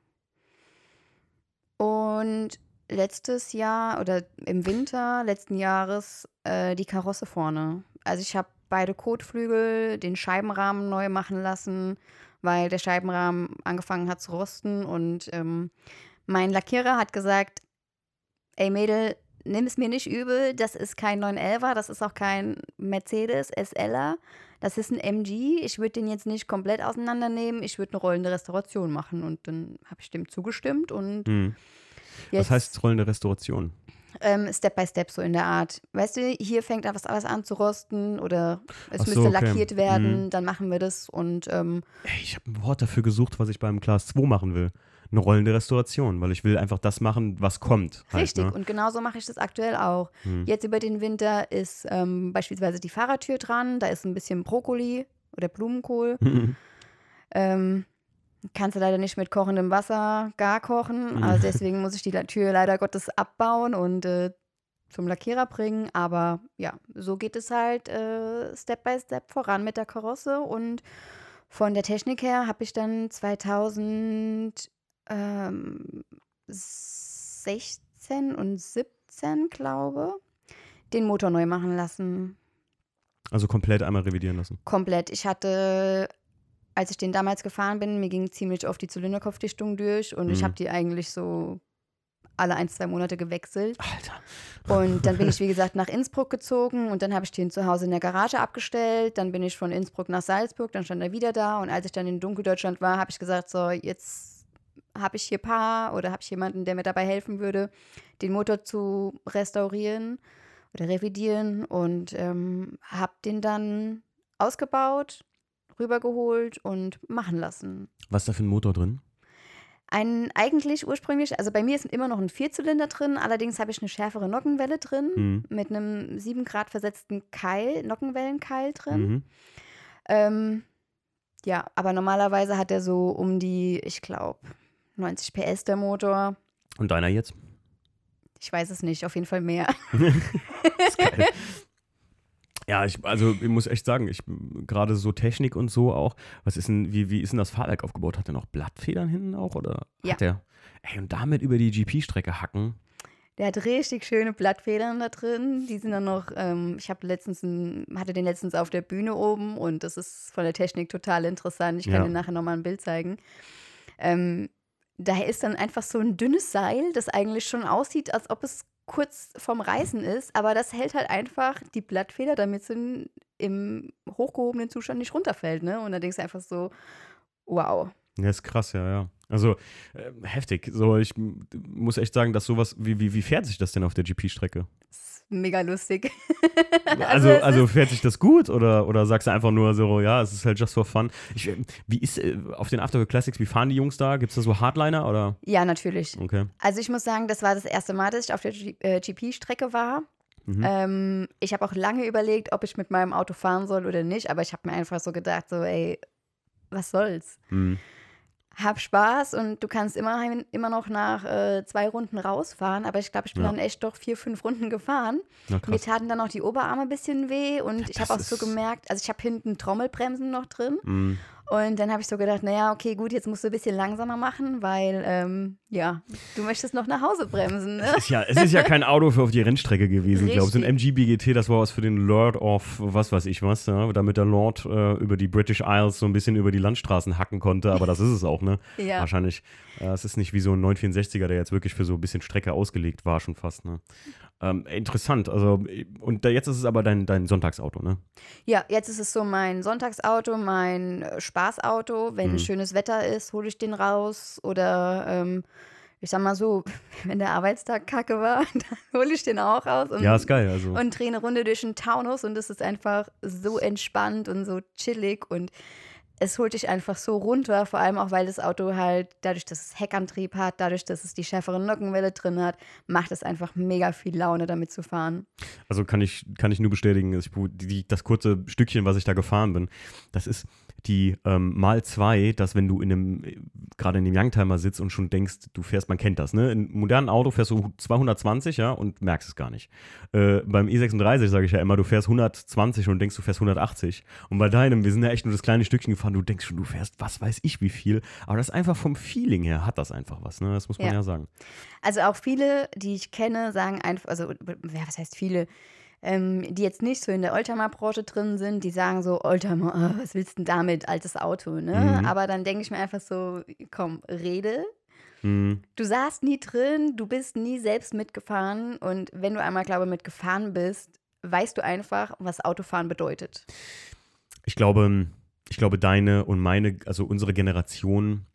Und letztes Jahr oder im Winter letzten Jahres äh, die Karosse vorne. Also ich habe beide Kotflügel, den Scheibenrahmen neu machen lassen, weil der Scheibenrahmen angefangen hat zu rosten. Und ähm, mein Lackierer hat gesagt, ey Mädel, nimm es mir nicht übel, das ist kein 911er, das ist auch kein Mercedes SLer. Das ist ein MG. Ich würde den jetzt nicht komplett auseinandernehmen. Ich würde eine rollende Restauration machen. Und dann habe ich dem zugestimmt. Und Mhm. Jetzt, Was heißt rollende Restauration? Ähm, Step by Step so in der Art. Weißt du, hier fängt etwas alles an zu rosten oder es so, müsste okay. lackiert werden, Mhm. dann machen wir das und ähm, Ey, ich habe ein Wort dafür gesucht, was ich beim Class 2 machen will. Eine rollende Restauration, weil ich will einfach das machen, was kommt. Halt, richtig. Ne? Und genauso mache ich das aktuell auch. Hm. Jetzt über den Winter ist ähm, beispielsweise die Fahrradtür dran, da ist ein bisschen Brokkoli oder Blumenkohl. Ähm, kannst du leider nicht mit kochendem Wasser gar kochen. Mhm. Also deswegen muss ich die Tür leider Gottes abbauen und äh, zum Lackierer bringen. Aber ja, so geht es halt äh, Step by Step voran mit der Karosse. Und von der Technik her habe ich dann 2016 und 17, glaube den Motor neu machen lassen. Also komplett einmal revidieren lassen. Komplett. Ich hatte, als ich den damals gefahren bin, mir ging ziemlich oft die Zylinderkopfdichtung durch und ich Mhm. habe die eigentlich so alle ein, zwei Monate gewechselt. Alter. Und dann bin ich, wie gesagt, nach Innsbruck gezogen und dann habe ich den zu Hause in der Garage abgestellt. Dann bin ich von Innsbruck nach Salzburg, dann stand er wieder da. Und als ich dann in Dunkeldeutschland war, habe ich gesagt, so, jetzt habe ich hier Paar oder habe ich jemanden, der mir dabei helfen würde, den Motor zu restaurieren oder revidieren. Und ähm, habe den dann ausgebaut, rübergeholt und machen lassen. Was ist da für ein Motor drin? Ein eigentlich ursprünglich, also bei mir ist immer noch ein Vierzylinder drin, allerdings habe ich eine schärfere Nockenwelle drin Mhm. mit einem 7 Grad versetzten Keil, Nockenwellenkeil drin. Mhm. Ähm, ja, aber normalerweise hat er so um die, ich glaube, 90 PS der Motor. Und deiner jetzt? Ich weiß es nicht, auf jeden Fall mehr. ist geil. Ja, ich, also ich muss echt sagen, ich gerade so Technik und so auch. Was ist denn, wie, wie ist denn das Fahrwerk aufgebaut? Hat der noch Blattfedern hinten auch oder Ja. hat der? Ey, und damit über die GP-Strecke hacken. Der hat richtig schöne Blattfedern da drin. Die sind dann noch, ähm, ich habe letztens, ein, hatte den letztens auf der Bühne oben und das ist von der Technik total interessant. Ich kann Ja. dir nachher nochmal ein Bild zeigen. Ähm, da ist dann einfach so ein dünnes Seil, das eigentlich schon aussieht, als ob es kurz vorm Reißen ist, aber das hält halt einfach die Blattfeder, damit sie im hochgehobenen Zustand nicht runterfällt. Ne? Und da denkst du einfach so, wow. Ja, ist krass, ja, ja. Also äh, heftig. So, ich muss echt sagen, dass sowas, wie, wie, wie fährt sich das denn auf der GP-Strecke? Mega lustig. Also, also, ist- fährt sich das gut oder, oder sagst du einfach nur so, ja, es ist halt just for fun? Ich, äh, wie ist äh, auf den Afterwork Classics, wie fahren die Jungs da? Gibt es da so Hardliner oder? Ja, natürlich. Okay. Also ich muss sagen, das war das erste Mal, dass ich auf der G äh, GP-Strecke war. Mhm. Ähm, ich habe auch lange überlegt, ob ich mit meinem Auto fahren soll oder nicht, aber ich habe mir einfach so gedacht, so, ey, was soll's? Mhm. Hab Spaß und du kannst immerhin immer noch nach äh, zwei Runden rausfahren, aber ich glaube, ich bin Ja. dann echt doch vier, fünf Runden gefahren. Na Mir taten dann auch die Oberarme ein bisschen weh und Ja, ich habe auch so gemerkt, also ich habe hinten Trommelbremsen noch drin Mhm. Und dann habe ich so gedacht, naja, okay, gut, jetzt musst du ein bisschen langsamer machen, weil, ähm, ja, du möchtest noch nach Hause bremsen, ne? Es ist, ja, es ist ja kein Auto für auf die Rennstrecke gewesen, glaube ich. So ein Richtig. MG BGT, das war was für den Lord of was weiß ich was, ja, damit der Lord äh, über die British Isles so ein bisschen über die Landstraßen hacken konnte, aber das ist es auch, ne? Ja. Wahrscheinlich. Äh, es ist nicht wie so ein 964er, der jetzt wirklich für so ein bisschen Strecke ausgelegt war, schon fast, ne? Ähm, interessant, also, und da, jetzt ist es aber dein, dein Sonntagsauto, ne? Ja, jetzt ist es so mein Sonntagsauto, mein äh, Spaßauto. Wenn Mhm. schönes Wetter ist, hole ich den raus. Oder ähm, ich sag mal so, wenn der Arbeitstag kacke war, dann hole ich den auch raus und, Ja, ist geil, also. und drehe eine Runde durch den Taunus. Und es ist einfach so entspannt und so chillig. Und es holt dich einfach so runter, vor allem auch, weil das Auto halt, dadurch, dass es Heckantrieb hat, dadurch, dass es die schärfere Nockenwelle drin hat, macht es einfach mega viel Laune, damit zu fahren. Also kann ich, kann ich nur bestätigen, dass ich, die, das kurze Stückchen, was ich da gefahren bin, das ist die ähm, mal zwei, dass wenn du in einem, äh, gerade in dem Youngtimer sitzt und schon denkst, du fährst, man kennt das, ne? In einem modernen Auto fährst du 220, ja, und merkst es gar nicht. Äh, beim E36 sage ich ja immer, du fährst 120 und denkst, du fährst 180. Und bei deinem, wir sind ja echt nur das kleine Stückchen gefahren, du denkst schon, du fährst, was weiß ich wie viel. Aber das ist einfach vom Feeling her, hat das einfach was, ne? Das muss man ja, Ja. sagen. Also auch viele, die ich kenne, sagen einfach, also ja, was heißt viele, ähm, die jetzt nicht so in der Oldtimer-Branche drin sind, die sagen so, Oldtimer, oh, was willst du denn damit, altes Auto, ne? Mhm. Aber dann denke ich mir einfach so, komm, rede. Mhm. Du saßt nie drin, du bist nie selbst mitgefahren und wenn du einmal, glaube ich, mitgefahren bist, weißt du einfach, was Autofahren bedeutet. ich glaube, ich glaube, deine und meine, also unsere Generation,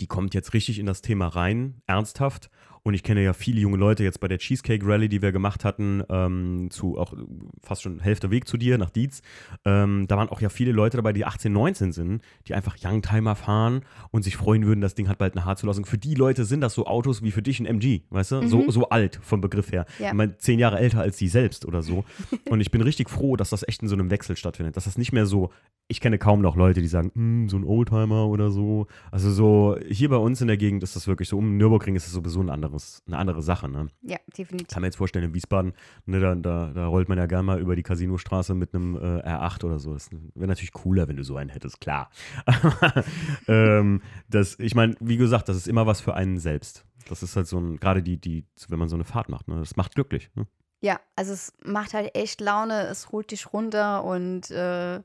die kommt jetzt richtig in das Thema rein, ernsthaft. Und ich kenne ja viele junge Leute jetzt bei der Cheesecake Rally, die wir gemacht hatten, ähm, zu auch fast schon Hälfte Weg zu dir nach Dietz. Ähm, da waren auch ja viele Leute dabei, die 18, 19 sind, die einfach Youngtimer fahren und sich freuen würden, das Ding hat bald eine Haarzulassung. Für die Leute sind das so Autos wie für dich ein MG, weißt du? Mhm. So, so alt vom Begriff her. Ja. Ich meine, zehn Jahre älter als sie selbst oder so. und ich bin richtig froh, dass das echt in so einem Wechsel stattfindet. Dass das nicht mehr so, ich kenne kaum noch Leute, die sagen, hm, so ein Oldtimer oder so. Also so, hier bei uns in der Gegend ist das wirklich so, um Nürburgring ist das sowieso ein anderes, eine andere Sache, ne? Ja, definitiv. Kann man jetzt vorstellen, in Wiesbaden, ne, da, da, da rollt man ja gerne mal über die Casinostraße mit einem äh, R8 oder so. Das wäre natürlich cooler, wenn du so einen hättest, klar. ähm, das, ich meine, wie gesagt, das ist immer was für einen selbst. Das ist halt so ein, gerade die, die, wenn man so eine Fahrt macht, ne? Das macht glücklich. Ne? Ja, also es macht halt echt Laune, es holt dich runter und äh,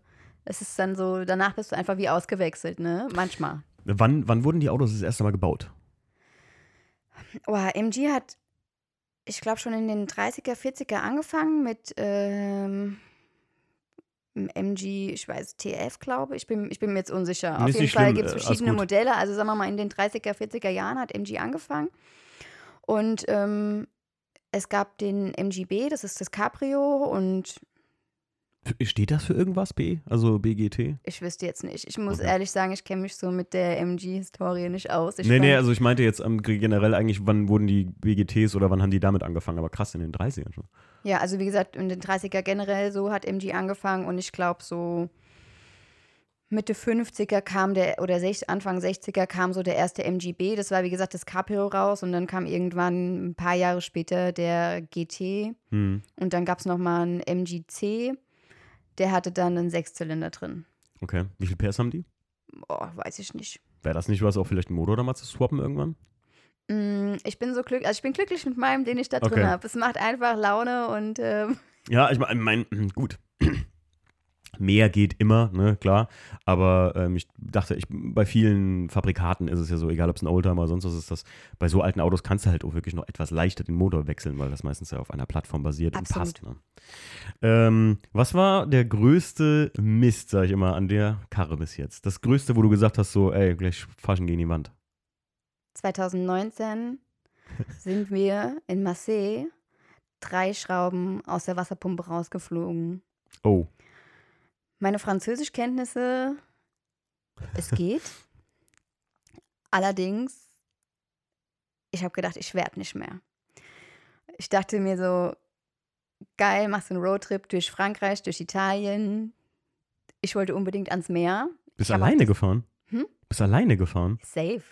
es ist dann so, danach bist du einfach wie ausgewechselt, ne? Manchmal. Wann, wann wurden die Autos das erste Mal gebaut? Oh, MG hat, ich glaube, schon in den 30er, 40er angefangen mit ähm, MG, ich weiß, TF, glaube ich. Bin, ich bin mir jetzt unsicher. Auf jeden Fall gibt es äh, verschiedene Modelle. Also sagen wir mal, in den 30er, 40er Jahren hat MG angefangen. Und ähm, es gab den MGB, das ist das Cabrio. Und Steht das für irgendwas, B? Also BGT? Ich wüsste jetzt nicht. Ich muss okay. ehrlich sagen, ich kenne mich so mit der MG-Historie nicht aus. Ich nee, nee, also ich meinte jetzt um, generell eigentlich, wann wurden die BGTs oder wann haben die damit angefangen? Aber krass, in den 30ern schon. Ja, also wie gesagt, in den 30er generell so hat MG angefangen und ich glaube so Mitte 50er kam der, oder Anfang 60er kam so der erste MGB. Das war wie gesagt das Caprio raus und dann kam irgendwann ein paar Jahre später der GT hm. und dann gab es nochmal ein MGC der hatte dann einen Sechszylinder drin. Okay. Wie viel PS haben die? Boah, weiß ich nicht. Wäre das nicht was, auch vielleicht einen Motor da mal zu swappen irgendwann? Mm, ich bin so glücklich, also ich bin glücklich mit meinem, den ich da drin okay. habe. Es macht einfach Laune und. Ähm ja, ich meine, mein, gut. Mehr geht immer, ne, klar. Aber ähm, ich dachte, ich, bei vielen Fabrikaten ist es ja so, egal ob es ein Oldtimer oder sonst was ist, das, bei so alten Autos kannst du halt auch wirklich noch etwas leichter den Motor wechseln, weil das meistens ja auf einer Plattform basiert Absolut. und passt. Ne? Ähm, was war der größte Mist, sag ich immer, an der Karre bis jetzt? Das größte, wo du gesagt hast, so, ey, gleich ich gegen die Wand. 2019 sind wir in Marseille drei Schrauben aus der Wasserpumpe rausgeflogen. Oh. Meine Französischkenntnisse, es geht. Allerdings, ich habe gedacht, ich werde nicht mehr. Ich dachte mir so, geil, machst du einen Roadtrip durch Frankreich, durch Italien. Ich wollte unbedingt ans Meer. Bist du alleine gefahren? Hm? Bist alleine gefahren? Safe.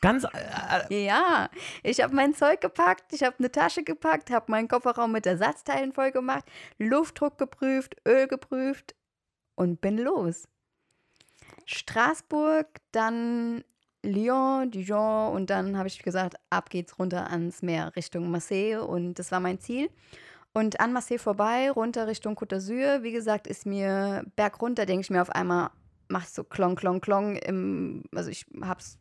Ganz. Äh, ja, ich habe mein Zeug gepackt, ich habe eine Tasche gepackt, habe meinen Kofferraum mit Ersatzteilen voll gemacht, Luftdruck geprüft, Öl geprüft, und bin los. Straßburg, dann Lyon, Dijon und dann habe ich gesagt, ab geht's runter ans Meer Richtung Marseille und das war mein Ziel. Und an Marseille vorbei, runter Richtung Côte d'Azur, wie gesagt, ist mir bergunter, denke ich mir auf einmal, machst so klong, klong, klong im, also ich hab's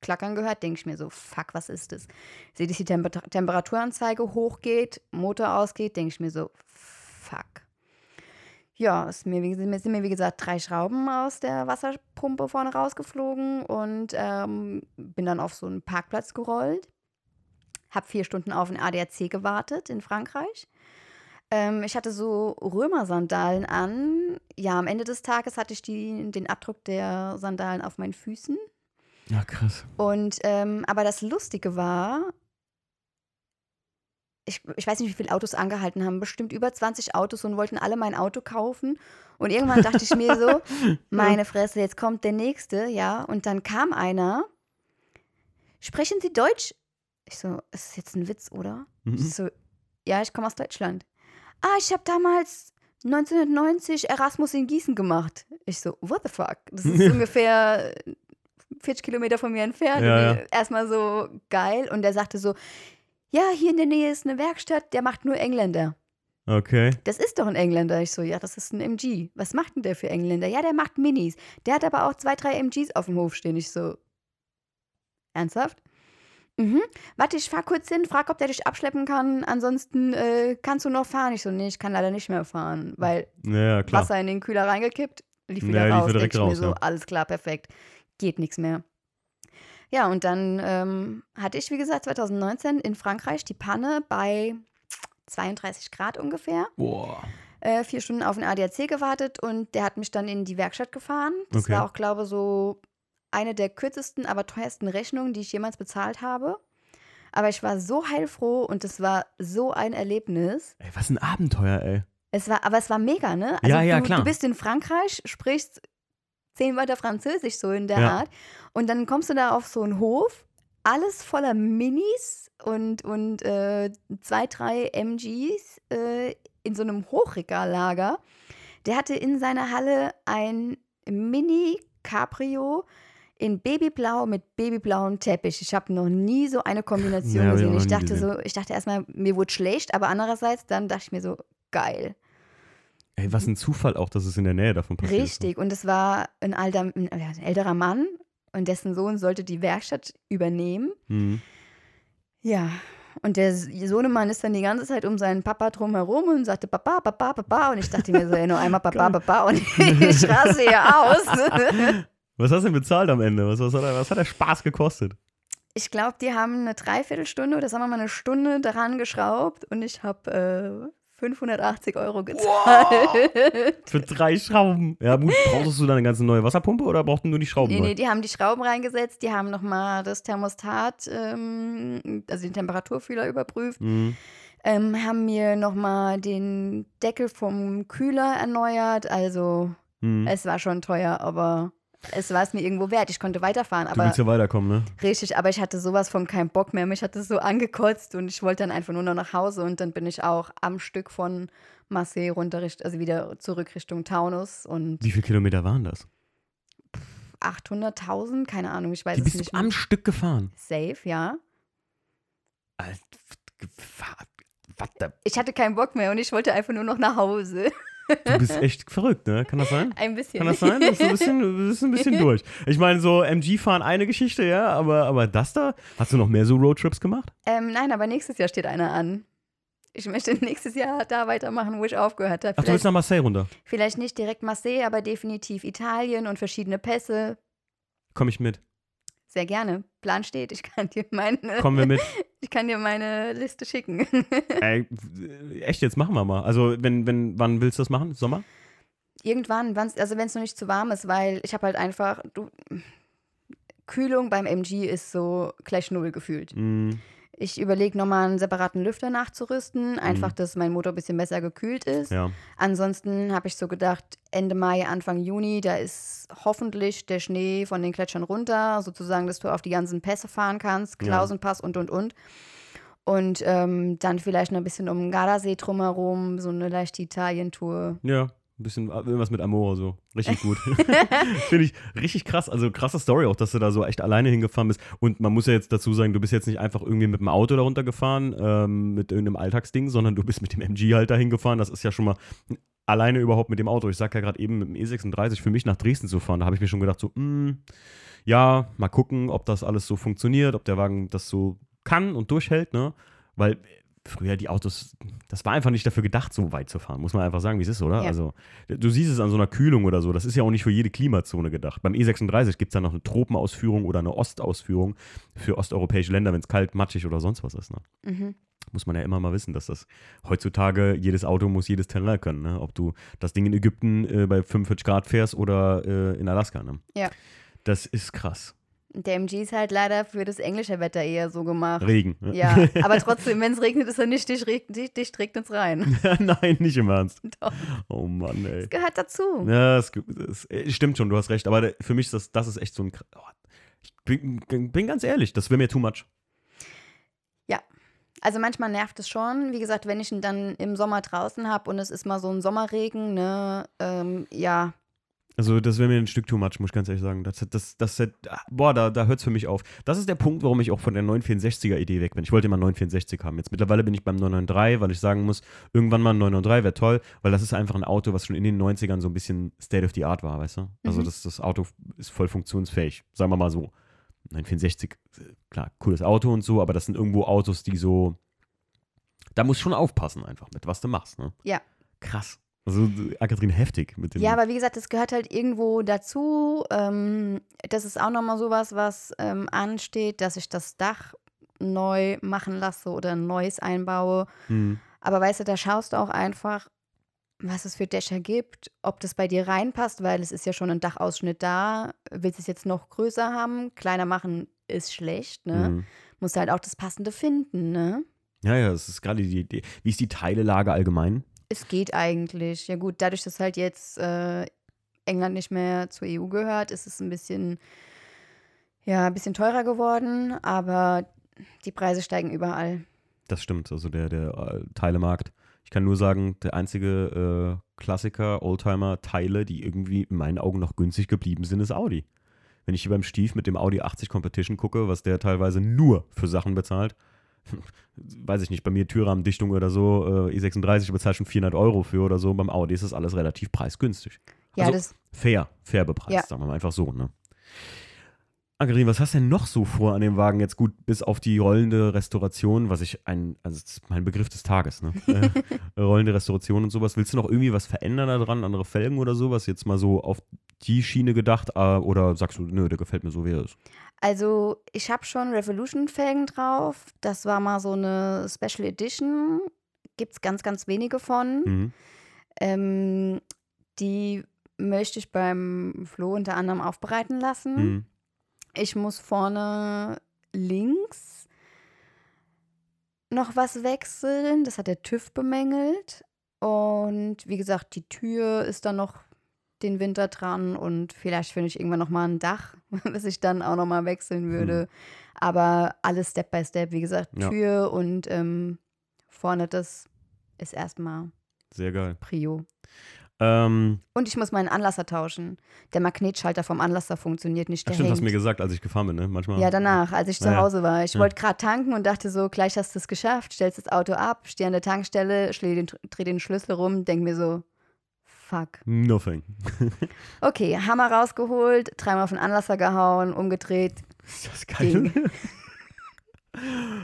klackern gehört, denke ich mir so, fuck, was ist das? Sehe, dass die Temper Temperaturanzeige hochgeht, Motor ausgeht, denke ich mir so, fuck ja, es mir, sind mir wie gesagt drei Schrauben aus der Wasserpumpe vorne rausgeflogen und ähm, bin dann auf so einen Parkplatz gerollt. Hab vier Stunden auf den ADAC gewartet in Frankreich. Ähm, ich hatte so Römersandalen an. Ja, am Ende des Tages hatte ich die, den Abdruck der Sandalen auf meinen Füßen. Ja, krass. Und ähm, aber das Lustige war, ich, ich weiß nicht, wie viele Autos angehalten haben, bestimmt über 20 Autos und wollten alle mein Auto kaufen. Und irgendwann dachte ich mir so, meine Fresse, jetzt kommt der nächste, ja. Und dann kam einer. Sprechen Sie Deutsch? Ich so, ist jetzt ein Witz, oder? Mhm. Ich so, ja, ich komme aus Deutschland. Ah, ich habe damals 1990 Erasmus in Gießen gemacht. Ich so, what the fuck? Das ist ungefähr 40 Kilometer von mir entfernt. Ja, ja. Erstmal so geil. Und er sagte so, ja, hier in der Nähe ist eine Werkstatt, der macht nur Engländer. Okay. Das ist doch ein Engländer. Ich so, ja, das ist ein MG. Was macht denn der für Engländer? Ja, der macht Minis. Der hat aber auch zwei, drei MGs auf dem Hof stehen. Ich so, ernsthaft? Mhm. Warte, ich fahr kurz hin, frag, ob der dich abschleppen kann. Ansonsten äh, kannst du noch fahren. Ich so, nee, ich kann leider nicht mehr fahren, weil ja, Wasser in den Kühler reingekippt, lief wieder ja, raus. Lief direkt raus, mir so, ja. alles klar, perfekt. Geht nichts mehr. Ja, und dann ähm, hatte ich, wie gesagt, 2019 in Frankreich die Panne bei 32 Grad ungefähr. Boah. Äh, vier Stunden auf den ADAC gewartet und der hat mich dann in die Werkstatt gefahren. Das Okay. war auch, glaube ich, so eine der kürzesten, aber teuersten Rechnungen, die ich jemals bezahlt habe. Aber ich war so heilfroh und es war so ein Erlebnis. Ey, was ein Abenteuer, ey. Es war, aber es war mega, ne? Ja, ja, du, klar. Du bist in Frankreich, sprichst zehn Wörter Französisch so in der Ja. Art. Und dann kommst du da auf so einen Hof, alles voller Minis und, und äh, zwei, drei MGs äh, in so einem Hochregallager. Der hatte in seiner Halle ein Mini-Cabrio in Babyblau mit babyblauem Teppich. Ich habe noch nie so eine Kombination Ja, gesehen. Ich dachte gesehen. so, ich dachte erstmal, mir wurde schlecht, aber andererseits dann dachte ich mir so, geil. Ey, was ein Zufall auch, dass es in der Nähe davon passiert. ist. Richtig. Und es war ein, alter, ein, älterer Mann und dessen Sohn sollte die Werkstatt übernehmen. Mhm. Ja. Und der Sohnemann ist dann die ganze Zeit um seinen Papa drumherum und sagte Papa, Papa, Papa. Und ich dachte mir so, ey, nur einmal Papa, Papa und ich raste hier aus. Was hast du denn bezahlt am Ende? Was, was, hat, der, was hat der Spaß gekostet? Ich glaube, die haben eine Dreiviertelstunde oder sagen wir mal eine Stunde daran geschraubt und ich habe äh, 580 Euro gezahlt. Für drei Schrauben. Ja, gut, brauchst du dann eine ganze neue Wasserpumpe oder brauchten nur die Schrauben? Nee, neu? nee, die haben die Schrauben reingesetzt, die haben nochmal das Thermostat, ähm, also den Temperaturfühler überprüft, Mhm. ähm, haben mir nochmal den Deckel vom Kühler erneuert. Also Mhm. es war schon teuer, aber es war es mir irgendwo wert. Ich konnte weiterfahren, Du aber willst ja weiterkommen, ne? richtig, aber ich hatte sowas von keinen Bock mehr. Mich hat es so angekotzt und ich wollte dann einfach nur noch nach Hause und dann bin ich auch am Stück von Marseille runter, also wieder zurück Richtung Taunus und Wie viele Kilometer waren das? 800.000, keine Ahnung, ich weiß Die es bist nicht. du am Stück gefahren. Safe, ja. Alter. Was? Ich hatte keinen Bock mehr und ich wollte einfach nur noch nach Hause. Du bist echt verrückt, ne? Kann das sein? Ein bisschen. Kann das sein? Du bist ein bisschen, bist ein bisschen durch. Ich meine, so MG-Fahren eine Geschichte, ja, aber, aber das da? Hast du noch mehr so Roadtrips gemacht? ähm, nein, aber nächstes Jahr steht einer an. Ich möchte nächstes Jahr da weitermachen, wo ich aufgehört habe. Ach, du willst nach Marseille runter? vielleicht nicht direkt Marseille, aber definitiv Italien und verschiedene Pässe. Komm ich mit? Sehr gerne. Plan steht. Ich kann dir meine, Kommen wir mit? ich kann dir meine Liste schicken. Ey, echt, jetzt machen wir mal. Also, wenn, wenn, wann willst du das machen? Sommer? Irgendwann, wann's, also wenn es noch nicht zu warm ist, weil ich habe halt einfach, du, Kühlung beim MG ist so gleich null gefühlt. Mhm. Ich überlege nochmal einen separaten Lüfter nachzurüsten, einfach, dass mein Motor ein bisschen besser gekühlt ist. Ja. Ansonsten habe ich so gedacht, Ende Mai, Anfang Juni, da ist hoffentlich der Schnee von den Gletschern runter, sozusagen, dass du auf die ganzen Pässe fahren kannst, Ja. Klausenpass und, und, und. Und ähm, dann vielleicht noch ein bisschen um den Gardasee drumherum, so eine leichte Italien-Tour. Ja. Ein bisschen irgendwas mit Amore so. Richtig gut. Finde ich richtig krass. Also krasse Story auch, dass du da so echt alleine hingefahren bist. Und man muss ja jetzt dazu sagen, du bist jetzt nicht einfach irgendwie mit dem Auto da runtergefahren, ähm, mit irgendeinem Alltagsding, sondern du bist mit dem MG halt da hingefahren. Das ist ja schon mal alleine überhaupt mit dem Auto. Ich sag ja gerade eben mit dem E36 für mich nach Dresden zu fahren. Da habe ich mir schon gedacht, so, mm, ja, mal gucken, ob das alles so funktioniert, ob der Wagen das so kann und durchhält, ne? Weil früher die Autos, das war einfach nicht dafür gedacht, so weit zu fahren, muss man einfach sagen, wie es ist, oder? Ja. Also, du siehst es an so einer Kühlung oder so, das ist ja auch nicht für jede Klimazone gedacht. Beim E36 gibt es dann noch eine Tropenausführung oder eine Ostausführung für osteuropäische Länder, wenn es kalt, matschig oder sonst was ist, ne? Mhm. Muss man ja immer mal wissen, dass das heutzutage jedes Auto muss jedes Terrain können, ne? Ob du das Ding in Ägypten äh, bei 45 Grad fährst oder äh, in Alaska, ne? Ja. Das ist krass. Der MG ist halt leider für das englische Wetter eher so gemacht. Regen. ne? Ja, aber trotzdem, wenn es regnet, ist er nicht dicht, dicht, dicht regnet es rein. Nein, nicht im Ernst. Doch. Oh Mann, ey. Das gehört dazu. Ja, es, es, es stimmt schon, du hast recht. Aber für mich ist das, das ist echt so ein. Oh, ich bin, bin ganz ehrlich, das wäre mir too much. Also manchmal nervt es schon. Wie gesagt, wenn ich ihn dann im Sommer draußen habe und es ist mal so ein Sommerregen, ne, ähm, ja, Also, das wäre mir ein Stück too much, muss ich ganz ehrlich sagen. Das, das, das, boah, da, da hört es für mich auf. Das ist der Punkt, warum ich auch von der 964er-Idee weg bin. Ich wollte immer einen 964 haben. Jetzt mittlerweile bin ich beim 993, weil ich sagen muss, irgendwann mal ein 993 wäre toll, weil das ist einfach ein Auto, was schon in den 90ern so ein bisschen State of the Art war, weißt du? Also, Mhm. das, das Auto ist voll funktionsfähig, sagen wir mal so. 964, äh, klar, cooles Auto und so, aber das sind irgendwo Autos, die so. Da musst schon aufpassen einfach mit, was du machst, ne? Ja. Krass. Also, Ann-Kathrin, heftig mit dem. Ja, aber wie gesagt, das gehört halt irgendwo dazu. Ähm, das ist auch nochmal sowas, was ähm, ansteht, dass ich das Dach neu machen lasse oder ein neues einbaue. Hm. Aber weißt du, da schaust du auch einfach, was es für Dächer gibt, ob das bei dir reinpasst, weil es ist ja schon ein Dachausschnitt da. Willst du es jetzt noch größer haben? Kleiner machen ist schlecht, ne? Hm. Musst halt auch das Passende finden, ne? Ja, ja, es ist gerade die Idee. Wie ist die Teilelage allgemein? Es geht eigentlich. Ja gut, dadurch, dass halt jetzt äh, England nicht mehr zur EU gehört, ist es ein bisschen, ja, ein bisschen teurer geworden, aber die Preise steigen überall. Das stimmt, also der, der äh, Teilemarkt. Ich kann nur sagen, der einzige äh, Klassiker, Oldtimer, Teile, die irgendwie in meinen Augen noch günstig geblieben sind, ist Audi. Wenn ich hier beim Stief mit dem Audi 80 Competition gucke, was der teilweise nur für Sachen bezahlt, weiß ich nicht, bei mir Türrahmendichtung oder so, äh, E36 bezahlt schon 400 Euro für oder so, beim Audi ist das alles relativ preisgünstig. Ja, Also das, Fair, fair bepreist, Ja. sagen wir mal einfach so, ne? Angerin, was hast du denn noch so vor an dem Wagen jetzt gut, bis auf die rollende Restauration, was ich ein, also das ist mein Begriff des Tages, ne? äh, rollende Restauration und sowas. Willst du noch irgendwie was verändern daran, andere Felgen oder sowas? Jetzt mal so auf die Schiene gedacht, äh, oder sagst du, nö, der gefällt mir so, wie er ist? also ich habe schon Revolution-Felgen drauf. Das war mal so eine Special Edition. Gibt es ganz, ganz wenige von. Mhm. Ähm, die möchte ich beim Flo unter anderem aufbereiten lassen. Mhm. Ich muss vorne links noch was wechseln. Das hat der TÜV bemängelt. Und wie gesagt, die Tür ist dann noch den Winter dran und vielleicht finde ich irgendwann noch mal ein Dach, was ich dann auch noch mal wechseln würde. Aber alles Step by Step. Wie gesagt, Ja. Tür und ähm, vorne das ist erstmal Sehr geil. Prio. Ähm, Und ich muss meinen Anlasser tauschen. Der Magnetschalter vom Anlasser funktioniert nicht. ach Der stimmt, hast du hängt. mir gesagt, als ich gefahren bin, ne? Manchmal. Ja, danach, als ich zu Ja, ja. Hause war. Ich Ja. wollte gerade tanken und dachte so, gleich hast du es geschafft, stellst das Auto ab, stehe an der Tankstelle, den, dreh den Schlüssel rum, denk mir so, fuck. Nothing. Okay, Hammer rausgeholt, dreimal auf den Anlasser gehauen, umgedreht. Ist das geil?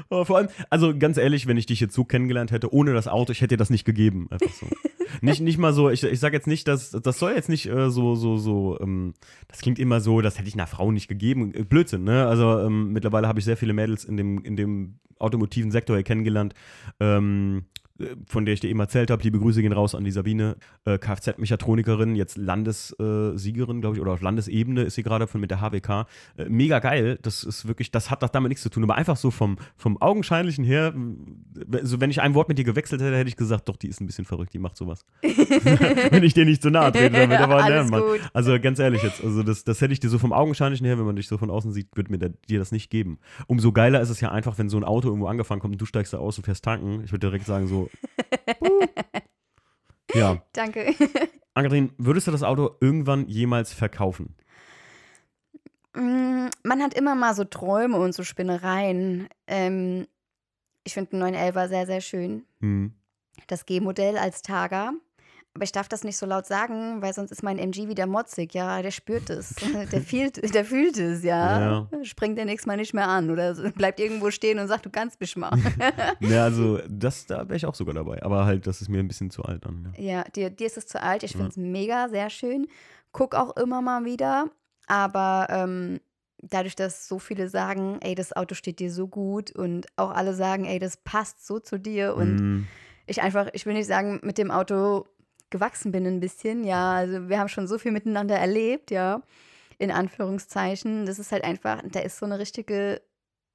Vor allem, also ganz ehrlich, wenn ich dich jetzt so kennengelernt hätte, ohne das Auto, ich hätte dir das nicht gegeben. Einfach so. nicht, nicht mal so, ich, ich sage jetzt nicht, dass, das soll jetzt nicht äh, so, so, so, ähm, das klingt immer so, das hätte ich einer Frau nicht gegeben. Äh, Blödsinn, ne? Also ähm, mittlerweile habe ich sehr viele Mädels in dem, in dem automotiven Sektor hier kennengelernt. Ähm, äh, von der ich dir eben erzählt habe, liebe Grüße gehen raus an die Sabine, äh, Kfz-Mechatronikerin, jetzt Landessiegerin, glaube ich, oder auf Landesebene ist sie gerade von mit der HWK. Äh, mega geil, das ist wirklich, das hat doch damit nichts zu tun, aber einfach so vom, vom Augenscheinlichen her, so wenn ich ein Wort mit dir gewechselt hätte, hätte ich gesagt, doch, die ist ein bisschen verrückt, die macht sowas. wenn ich dir nicht zu nahe trete damit, aber Alles ne, Mann. gut. Also ganz ehrlich jetzt, also das, das hätte ich dir so vom Augenscheinlichen her, wenn man dich so von außen sieht, würde mir da, dir das nicht geben. Umso geiler ist es ja einfach, wenn so ein Auto irgendwo angefahren kommt und du steigst da aus und fährst tanken. Ich würde direkt sagen so, uh. ja. Danke. Ann-Kathrin, würdest du das Auto irgendwann jemals verkaufen? Mm, Man hat immer mal so Träume und so Spinnereien. Ähm, ich finde den 911 sehr, sehr schön. Hm. Das G-Modell als Targa. Aber ich darf das nicht so laut sagen, weil sonst ist mein MG wieder motzig. Ja, der spürt es. Der fühlt, der fühlt es, ja. Springt der nächstes Mal nicht mehr an oder bleibt irgendwo stehen und sagt, du kannst mich mal. Ja, also das, da wäre ich auch sogar dabei. Aber halt, das ist mir ein bisschen zu alt dann. Ja. Ja, dir, dir ist es zu alt. Ich finde es mega, sehr schön. Guck auch immer mal wieder. Aber ähm, dadurch, dass so viele sagen, ey, das Auto steht dir so gut und auch alle sagen, ey, das passt so zu dir und Hm. ich einfach, ich will nicht sagen, mit dem Auto gewachsen bin ein bisschen, ja. Also wir haben schon so viel miteinander erlebt, ja. In Anführungszeichen. Das ist halt einfach, da ist so eine richtige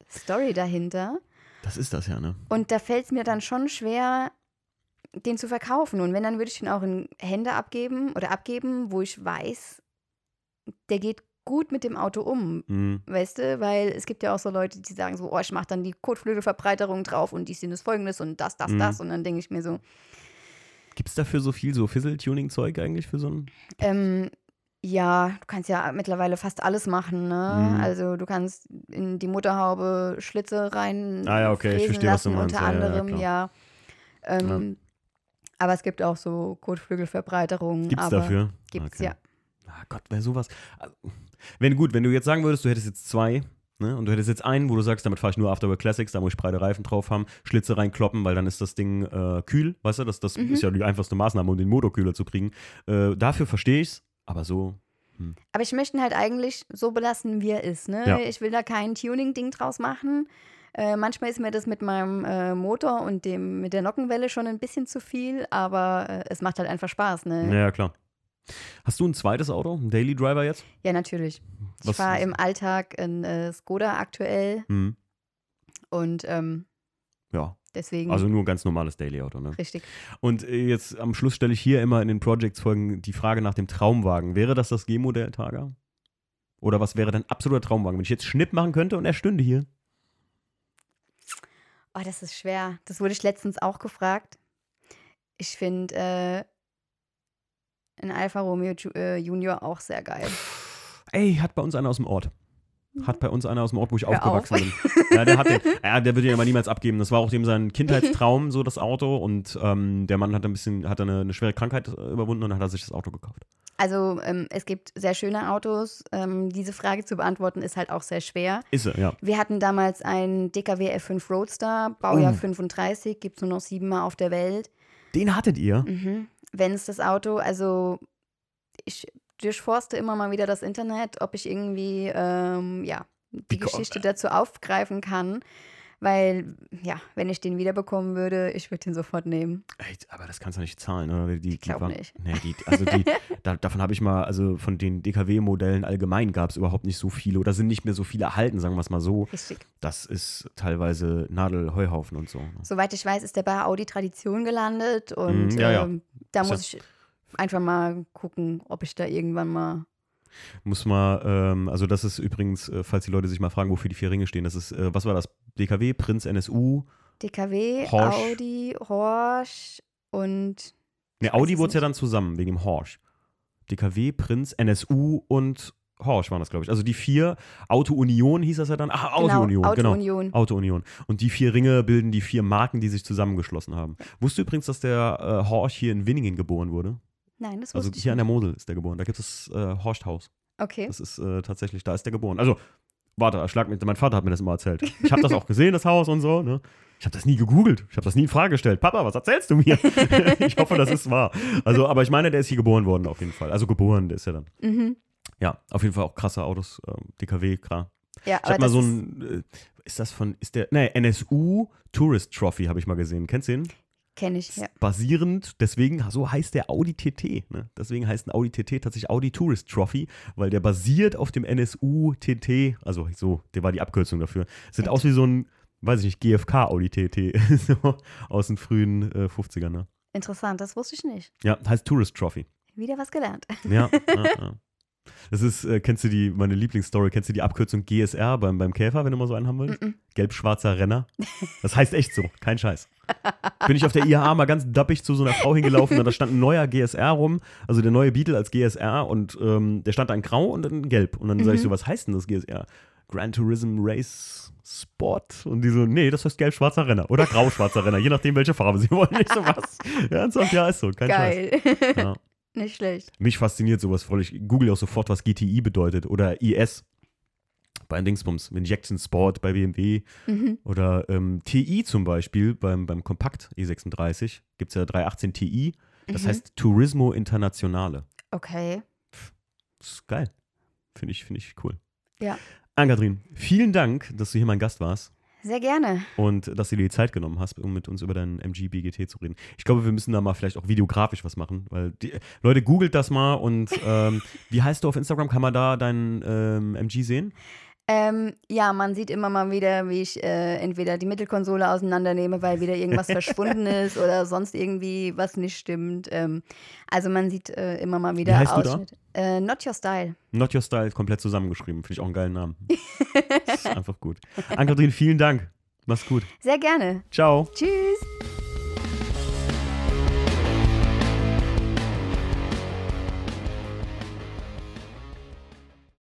Story dahinter. Das ist das ja, ne? Und da fällt es mir dann schon schwer, den zu verkaufen. Und wenn, dann würde ich den auch in Hände abgeben oder abgeben, wo ich weiß, der geht gut mit dem Auto um. Hm. Weißt du, weil es gibt ja auch so Leute, die sagen so, oh, ich mache dann die Kotflügelverbreiterung drauf und die sind das folgendes und das, das, Mhm. das. Und dann denke ich mir so, Gibt es dafür so viel so Fizzle-Tuning-Zeug eigentlich für so ein. ähm, ja, du kannst ja mittlerweile fast alles machen, ne? Mhm. Also du kannst in die Motorhaube Schlitze rein Ah ja, okay, ich verstehe, was du lassen, meinst. unter Ja, ja, ja, anderem, klar. ja. Ähm, Aber es gibt auch so Kotflügelverbreiterungen. Gibt's aber dafür? Gibt's, Okay. ja. Ah Gott, wäre sowas. Also, Wenn gut, wenn du jetzt sagen würdest, du hättest jetzt zwei, Ne? Und du hättest jetzt einen, wo du sagst, damit fahre ich nur Afterwork Classics, da muss ich breite Reifen drauf haben, Schlitze reinkloppen, weil dann ist das Ding äh, kühl, weißt du? Das, das Mhm. ist ja die einfachste Maßnahme, um den Motor kühler zu kriegen. Äh, dafür verstehe ich's, aber so. Aber ich möchte ihn halt eigentlich so belassen, wie er ist. Ne? Ja. Ich will da kein Tuning-Ding draus machen. Äh, manchmal ist mir das mit meinem äh, Motor und dem, mit der Nockenwelle schon ein bisschen zu viel, aber äh, es macht halt einfach Spaß. Ne? Ja, klar. Hast du ein zweites Auto, einen Daily Driver jetzt? Ja, natürlich. Ich Was- fahre was- im Alltag in äh, Skoda aktuell Hm. und ähm, Ja, deswegen also nur ein ganz normales Daily-Auto, ne? richtig. Und äh, jetzt am Schluss stelle ich hier immer in den Projects-Folgen die Frage nach dem Traumwagen. Wäre das das G-Modell, Targa? Oder was wäre dein absoluter Traumwagen? Wenn ich jetzt Schnipp machen könnte und er stünde hier. Oh, das ist schwer. Das wurde ich letztens auch gefragt. Ich finde äh, ein Alfa Romeo äh, Junior auch sehr geil. Ey, hat bei uns einer aus dem Ort. Hat bei uns einer aus dem Ort, wo ich Hör aufgewachsen bin. Ja, der hat den, ja, der wird ihn aber niemals abgeben. Das war auch dem sein Kindheitstraum, so das Auto. Und ähm, der Mann hat ein bisschen, hat eine, eine schwere Krankheit äh, überwunden und hat er sich das Auto gekauft. Also ähm, es gibt sehr schöne Autos. Ähm, diese Frage zu beantworten ist halt auch sehr schwer. Ist er, ja. Wir hatten damals einen DKW F5 Roadster, Baujahr Oh. 35, gibt es nur noch siebenmal auf der Welt. Den hattet ihr? Mhm. Wenn es das Auto, also ich durchforste immer mal wieder das Internet, ob ich irgendwie ähm, ja, die Geschichte dazu aufgreifen kann. Weil, ja, wenn ich den wiederbekommen würde, ich würde den sofort nehmen. Ey, aber das kannst du nicht zahlen, oder? Die, Ich glaub waren- nicht. Nee, die, also die, da, davon habe ich mal, also von den DKW-Modellen allgemein gab es überhaupt nicht so viele oder sind nicht mehr so viele erhalten, sagen wir es mal so. Richtig. Das ist teilweise Nadelheuhaufen und so. ne? Soweit ich weiß, ist der bei Audi Tradition gelandet und Mhm, ja, ja. ähm, da ja- muss ich einfach mal gucken, ob ich da irgendwann mal. Muss mal, ähm, also das ist übrigens, äh, falls die Leute sich mal fragen, wofür die vier Ringe stehen, das ist, äh, was war das? DKW, Prinz, NSU. DKW, Horsch. Audi, Horsch und Ne, Audi wurde es ja dann zusammen, wegen dem Horsch. DKW, Prinz, NSU und Horsch waren das, glaube ich. Also die vier, Auto Union hieß das ja dann. Ach, Auto Union, Auto genau. Union. Auto Union. Und die vier Ringe bilden die vier Marken, die sich zusammengeschlossen haben. Wusstest du übrigens, dass der äh, Horsch hier in Winningen geboren wurde? Nein, das Also wusste ich hier an der nicht. Mosel ist der geboren. Da gibt es das äh, Horsthaus. Okay. Das ist äh, tatsächlich, da ist der geboren. Also, warte, schlag mich, mein Vater hat mir das immer erzählt. Ich habe das auch gesehen, das Haus und so. Ne? Ich habe das nie gegoogelt. Ich habe das nie in Frage gestellt. Papa, was erzählst du mir? ich hoffe, das ist wahr. Also, aber ich meine, der ist hier geboren worden auf jeden Fall. Also geboren, der ist ja dann. Mhm. Ja, auf jeden Fall auch krasse Autos. Ähm, DKW, klar. Ja, Ich habe mal so ein, äh, ist das von, ist der, ne, NSU Tourist Trophy habe ich mal gesehen. Kennst du den? Kenne ich, ja. basierend, deswegen, so heißt der Audi TT. Ne? Deswegen heißt ein Audi TT tatsächlich Audi Tourist Trophy, weil der basiert auf dem NSU TT, also so, der war die Abkürzung dafür. Sieht aus wie so ein, weiß ich nicht, GFK Audi TT, so aus den frühen äh, 50ern. Ne? Interessant, das wusste ich nicht. Ja, heißt Tourist Trophy. Wieder was gelernt. Ja, ja, ja. Das ist, äh, kennst du die, meine Lieblingsstory, kennst du die Abkürzung GSR beim, beim Käfer, wenn du mal so einen haben willst? Mhm. Gelb-schwarzer Renner. Das heißt echt so, kein Scheiß. Bin ich auf der IAA mal ganz dappig zu so einer Frau hingelaufen und da stand ein neuer GSR rum, also der neue Beetle als GSR und ähm, der stand da in grau und in gelb. Und dann sage ich so, was heißt denn das GSR? Gran Turism Race Sport. Und die so, nee, das heißt gelb-schwarzer Renner oder grau-schwarzer Renner, je nachdem, welche Farbe sie wollen. Nicht so was. Ernsthaft, ja, ist so, kein Geil. Scheiß. Ja. Nicht schlecht. Mich fasziniert sowas voll. Ich google auch sofort, was GTI bedeutet oder IS. Bei Dingsbums, Injection Sport bei BMW Mhm. oder ähm, TI zum Beispiel beim, beim Kompakt E36 gibt es ja 318 TI. Das Mhm. heißt Turismo Internationale. Okay. Das ist geil. Finde ich, finde ich cool. Ja. Ann-Kathrin, vielen Dank, dass du hier mein Gast warst Sehr gerne. und dass du dir die Zeit genommen hast, um mit uns über deinen MG BGT zu reden. Ich glaube, wir müssen da mal vielleicht auch videografisch was machen, weil die, Leute, googelt das mal und ähm, wie heißt du auf Instagram? Kann man da deinen ähm, MG sehen? Ähm, ja, man sieht immer mal wieder, wie ich äh, entweder die Mittelkonsole auseinandernehme, weil wieder irgendwas verschwunden ist oder sonst irgendwie was nicht stimmt. Ähm, also man sieht äh, immer mal wieder heißt du da? Äh, Not Your Style. Not Your Style komplett zusammengeschrieben. Finde ich auch einen geilen Namen. Das ist einfach gut. Ann-Kathrin, vielen Dank. Mach's gut. Sehr gerne. Ciao. Tschüss.